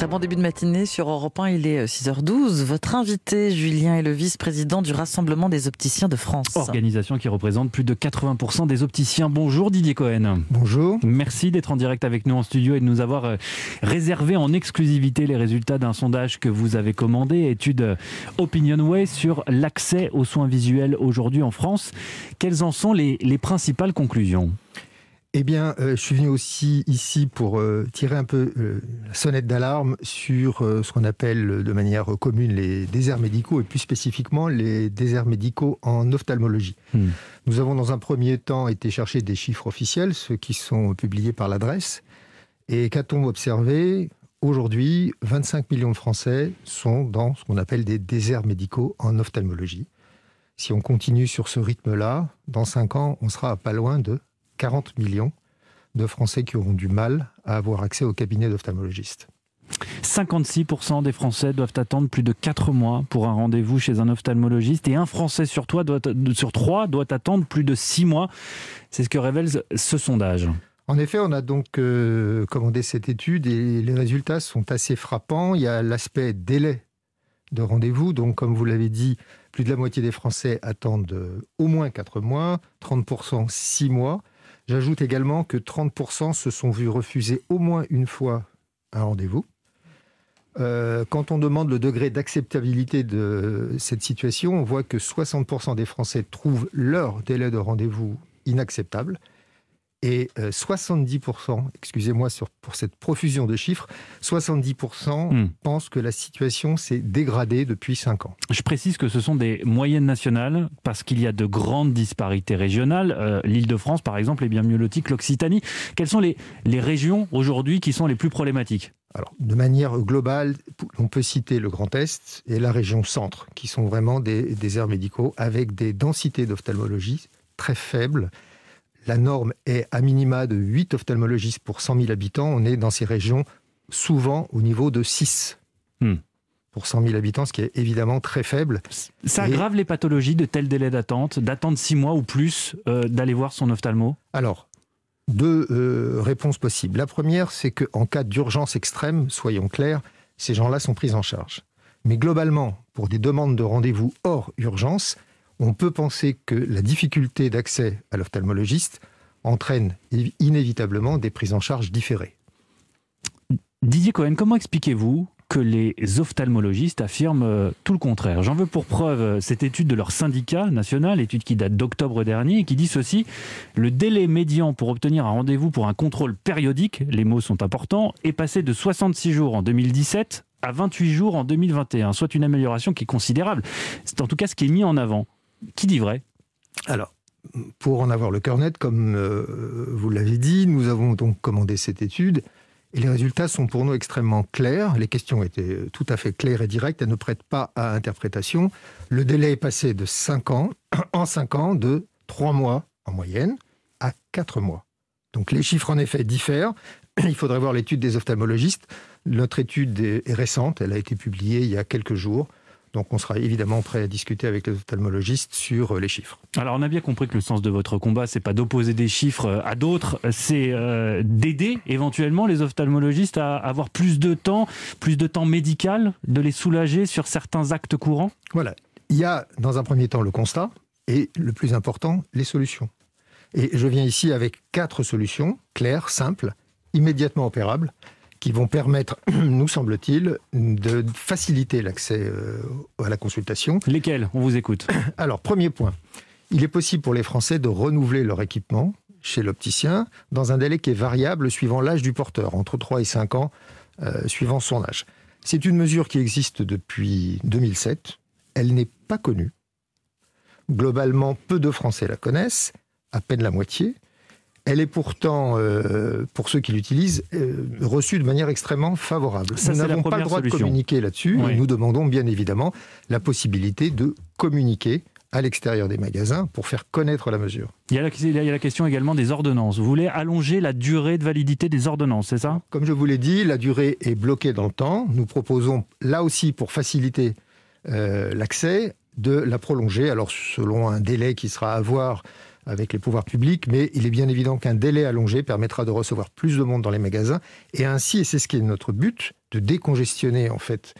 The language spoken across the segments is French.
Très bon début de matinée sur Europe 1, il est 6h12. Votre invité, Julien, est le vice-président du Rassemblement des opticiens de France. Organisation qui représente plus de 80% des opticiens. Bonjour Didier Cohen. Bonjour. Merci d'être en direct avec nous en studio et de nous avoir euh, réservé en exclusivité les résultats d'un sondage que vous avez commandé, étude OpinionWay sur l'accès aux soins visuels aujourd'hui en France. Quelles en sont les, les principales conclusions? Eh bien, euh, je suis venu aussi ici pour euh, tirer un peu euh, la sonnette d'alarme sur ce qu'on appelle de manière commune les déserts médicaux et plus spécifiquement les déserts médicaux en ophtalmologie. Hmm. Nous avons dans un premier temps été chercher des chiffres officiels, ceux qui sont publiés par l'adresse. Et qu'a-t-on observé? Aujourd'hui, 25 millions de Français sont dans ce qu'on appelle des déserts médicaux en ophtalmologie. Si on continue sur ce rythme-là, dans 5 ans, on sera pas loin de 40 millions de Français qui auront du mal à avoir accès au cabinet d'ophtalmologiste. 56% des Français doivent attendre plus de 4 mois pour un rendez-vous chez un ophtalmologiste et un Français sur, trois doit, sur 3 doit attendre plus de 6 mois. C'est ce que révèle ce sondage. En effet, on a donc euh, commandé cette étude et les résultats sont assez frappants. Il y a l'aspect délai de rendez-vous. Donc, comme vous l'avez dit, plus de la moitié des Français attendent euh, au moins 4 mois, 30% 6 mois. J'ajoute également que 30% se sont vus refuser au moins une fois un rendez-vous. Euh, quand on demande le degré d'acceptabilité de cette situation, on voit que 60% des Français trouvent leur délai de rendez-vous inacceptable et 70%, euh, excusez-moi pour cette profusion de chiffres, 70% hmm. pensent que la situation s'est dégradée depuis 5 ans. Je précise que ce sont des moyennes nationales parce qu'il y a de grandes disparités régionales. Euh, L'Île-de-France, par exemple, est bien mieux lotie que l'Occitanie. Quelles sont les, les régions aujourd'hui qui sont les plus problématiques? Alors, de manière globale, on peut citer le Grand Est et la région Centre, qui sont vraiment des, aires médicaux avec des densités d'ophtalmologie très faibles la norme est à minima de 8 ophtalmologistes pour 100 000 habitants. On est dans ces régions souvent au niveau de 6 hmm. pour 100 000 habitants, ce qui est évidemment très faible. Ça aggrave les pathologies de tel délai d'attente, d'attendre 6 mois ou plus euh, d'aller voir son ophtalmo? Alors, deux euh, réponses possibles. La première, c'est qu'en cas d'urgence extrême, soyons clairs, ces gens-là sont pris en charge. Mais globalement, pour des demandes de rendez-vous hors urgence, on peut penser que la difficulté d'accès à l'ophtalmologiste entraîne inévitablement des prises en charge différées. Didier Cohen, comment expliquez-vous que les ophtalmologistes affirment euh, tout le contraire? J'en veux pour preuve euh, cette étude de leur syndicat national, étude qui date d'octobre dernier, et qui dit ceci le délai médian pour obtenir un rendez-vous pour un contrôle périodique, les mots sont importants, est passé de 66 jours en 2017 à 28 jours en 2021, soit une amélioration qui est considérable. C'est en tout cas ce qui est mis en avant. Qui dit vrai? Alors, pour en avoir le cœur net, comme euh, vous l'avez dit, nous avons donc commandé cette étude et les résultats sont pour nous extrêmement clairs. Les questions étaient tout à fait claires et directes, elles ne prêtent pas à interprétation. Le délai est passé de 5 ans, en 5 ans, de 3 mois en moyenne à 4 mois. Donc les chiffres en effet diffèrent. Il faudrait voir l'étude des ophtalmologistes. Notre étude est récente, elle a été publiée il y a quelques jours. Donc on sera évidemment prêt à discuter avec les ophtalmologistes sur euh, les chiffres. Alors on a bien compris que le sens de votre combat, c'est pas d'opposer des chiffres euh, à d'autres, c'est euh, d'aider éventuellement les ophtalmologistes à avoir plus de temps, plus de temps médical, de les soulager sur certains actes courants? Voilà. Il y a dans un premier temps le constat et le plus important, les solutions. Et je viens ici avec quatre solutions claires, simples, immédiatement opérables qui vont permettre, nous semble-t-il, de faciliter l'accès euh, à la consultation. Lesquels? On vous écoute. Alors, premier point, il est possible pour les Français de renouveler leur équipement chez l'opticien dans un délai qui est variable suivant l'âge du porteur, entre 3 et 5 ans, euh, suivant son âge. C'est une mesure qui existe depuis 2007. Elle n'est pas connue. Globalement, peu de Français la connaissent, à peine la moitié. Elle est pourtant, euh, pour ceux qui l'utilisent, euh, reçue de manière extrêmement favorable. nous n'avons pas le droit de communiquer là-dessus. Nous demandons bien évidemment la possibilité de communiquer à l'extérieur des magasins pour faire connaître la mesure. Il y, a la, il y, a la, question également des ordonnances. Vous voulez allonger la durée de validité des ordonnances, c'est ça? Comme je vous l'ai dit, la durée est bloquée dans le temps. Nous proposons là aussi, pour faciliter euh, l'accès, de la prolonger, alors selon un délai qui sera à voir avec les pouvoirs publics, mais il est bien évident qu'un délai allongé permettra de recevoir plus de monde dans les magasins et ainsi, et c'est ce qui est notre but, de décongestionner en fait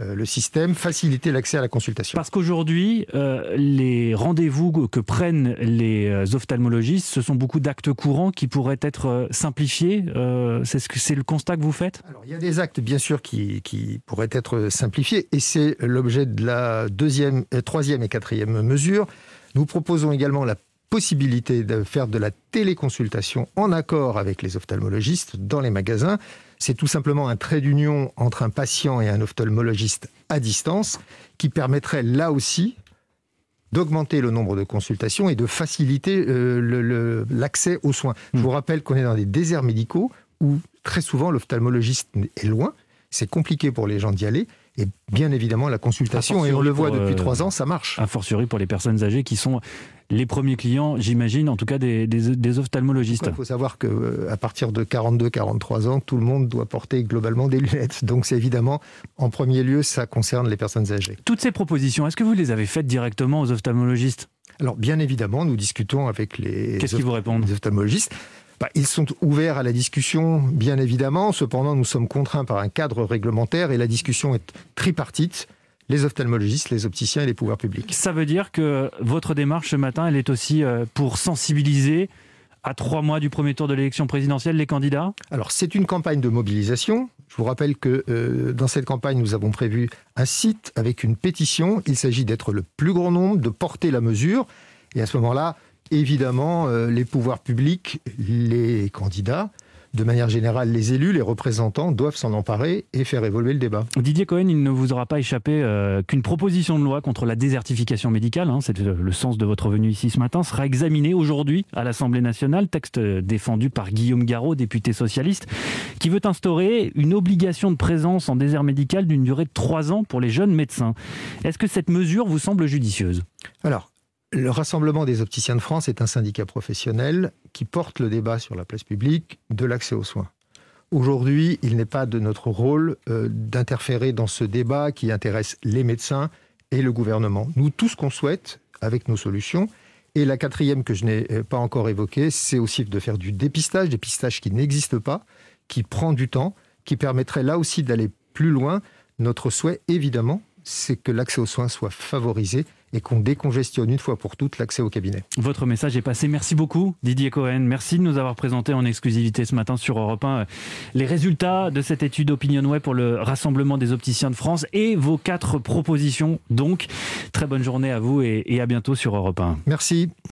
euh, le système, faciliter l'accès à la consultation. Parce qu'aujourd'hui, euh, les rendez-vous que prennent les euh, ophtalmologistes, ce sont beaucoup d'actes courants qui pourraient être simplifiés. c'est ce que c'est le constat que vous faites? Alors, il y a des actes, bien sûr, qui, qui pourraient être simplifiés, et c'est l'objet de la deuxième, troisième et quatrième mesure. Nous proposons également la possibilité de faire de la téléconsultation en accord avec les ophtalmologistes dans les magasins. C'est tout simplement un trait d'union entre un patient et un ophtalmologiste à distance qui permettrait là aussi d'augmenter le nombre de consultations et de faciliter euh, l'accès aux soins. Je vous rappelle qu'on est dans des déserts médicaux où très souvent l'ophtalmologiste est loin, c'est compliqué pour les gens d'y aller. Et bien évidemment, la consultation, et on le voit depuis euh, trois ans, ça marche. A fortiori pour les personnes âgées qui sont les premiers clients, j'imagine, en tout cas des, des, ophtalmologistes. Il faut savoir qu'à euh, partir de 42-43 ans, tout le monde doit porter globalement des lunettes. Donc c'est évidemment, en premier lieu, ça concerne les personnes âgées. Toutes ces propositions, est-ce que vous les avez faites directement aux ophtalmologistes? Alors bien évidemment, nous discutons avec les, Qu'est-ce qu'ils vous répondent? les ophtalmologistes. Bah, ils sont ouverts à la discussion, bien évidemment. Cependant, nous sommes contraints par un cadre réglementaire et la discussion est tripartite les ophtalmologistes, les opticiens et les pouvoirs publics. Ça veut dire que votre démarche ce matin, elle est aussi euh, pour sensibiliser à trois mois du premier tour de l'élection présidentielle les candidats? Alors c'est une campagne de mobilisation. Je vous rappelle que euh, dans cette campagne, nous avons prévu un site avec une pétition. Il s'agit d'être le plus grand nombre, de porter la mesure. Et à ce moment-là, évidemment, euh, les pouvoirs publics, les candidats, de manière générale, les élus, les représentants doivent s'en emparer et faire évoluer le débat. Didier Cohen, il ne vous aura pas échappé euh, qu'une proposition de loi contre la désertification médicale, hein, c'est le sens de votre venue ici ce matin, sera examinée aujourd'hui à l'Assemblée nationale, texte défendu par Guillaume Garot, député socialiste, qui veut instaurer une obligation de présence en désert médical d'une durée de trois ans pour les jeunes médecins. Est-ce que cette mesure vous semble judicieuse? Alors, le Rassemblement des opticiens de France est un syndicat professionnel qui porte le débat sur la place publique de l'accès aux soins. Aujourd'hui, il n'est pas de notre rôle euh, d'interférer dans ce débat qui intéresse les médecins et le gouvernement. Nous, tout ce qu'on souhaite avec nos solutions, et la quatrième que je n'ai euh, pas encore évoquée, c'est aussi de faire du dépistage, dépistage qui n'existe pas, qui prend du temps, qui permettrait là aussi d'aller plus loin. Notre souhait, évidemment, c'est que l'accès aux soins soit favorisé et qu'on décongestionne une fois pour toutes l'accès au cabinet. Votre message est passé. Merci beaucoup Didier Cohen. Merci de nous avoir présenté en exclusivité ce matin sur Europe 1 euh, les résultats de cette étude Opinion Web pour le Rassemblement des opticiens de France et vos quatre propositions. Donc, très bonne journée à vous et à bientôt sur Europe 1. Merci.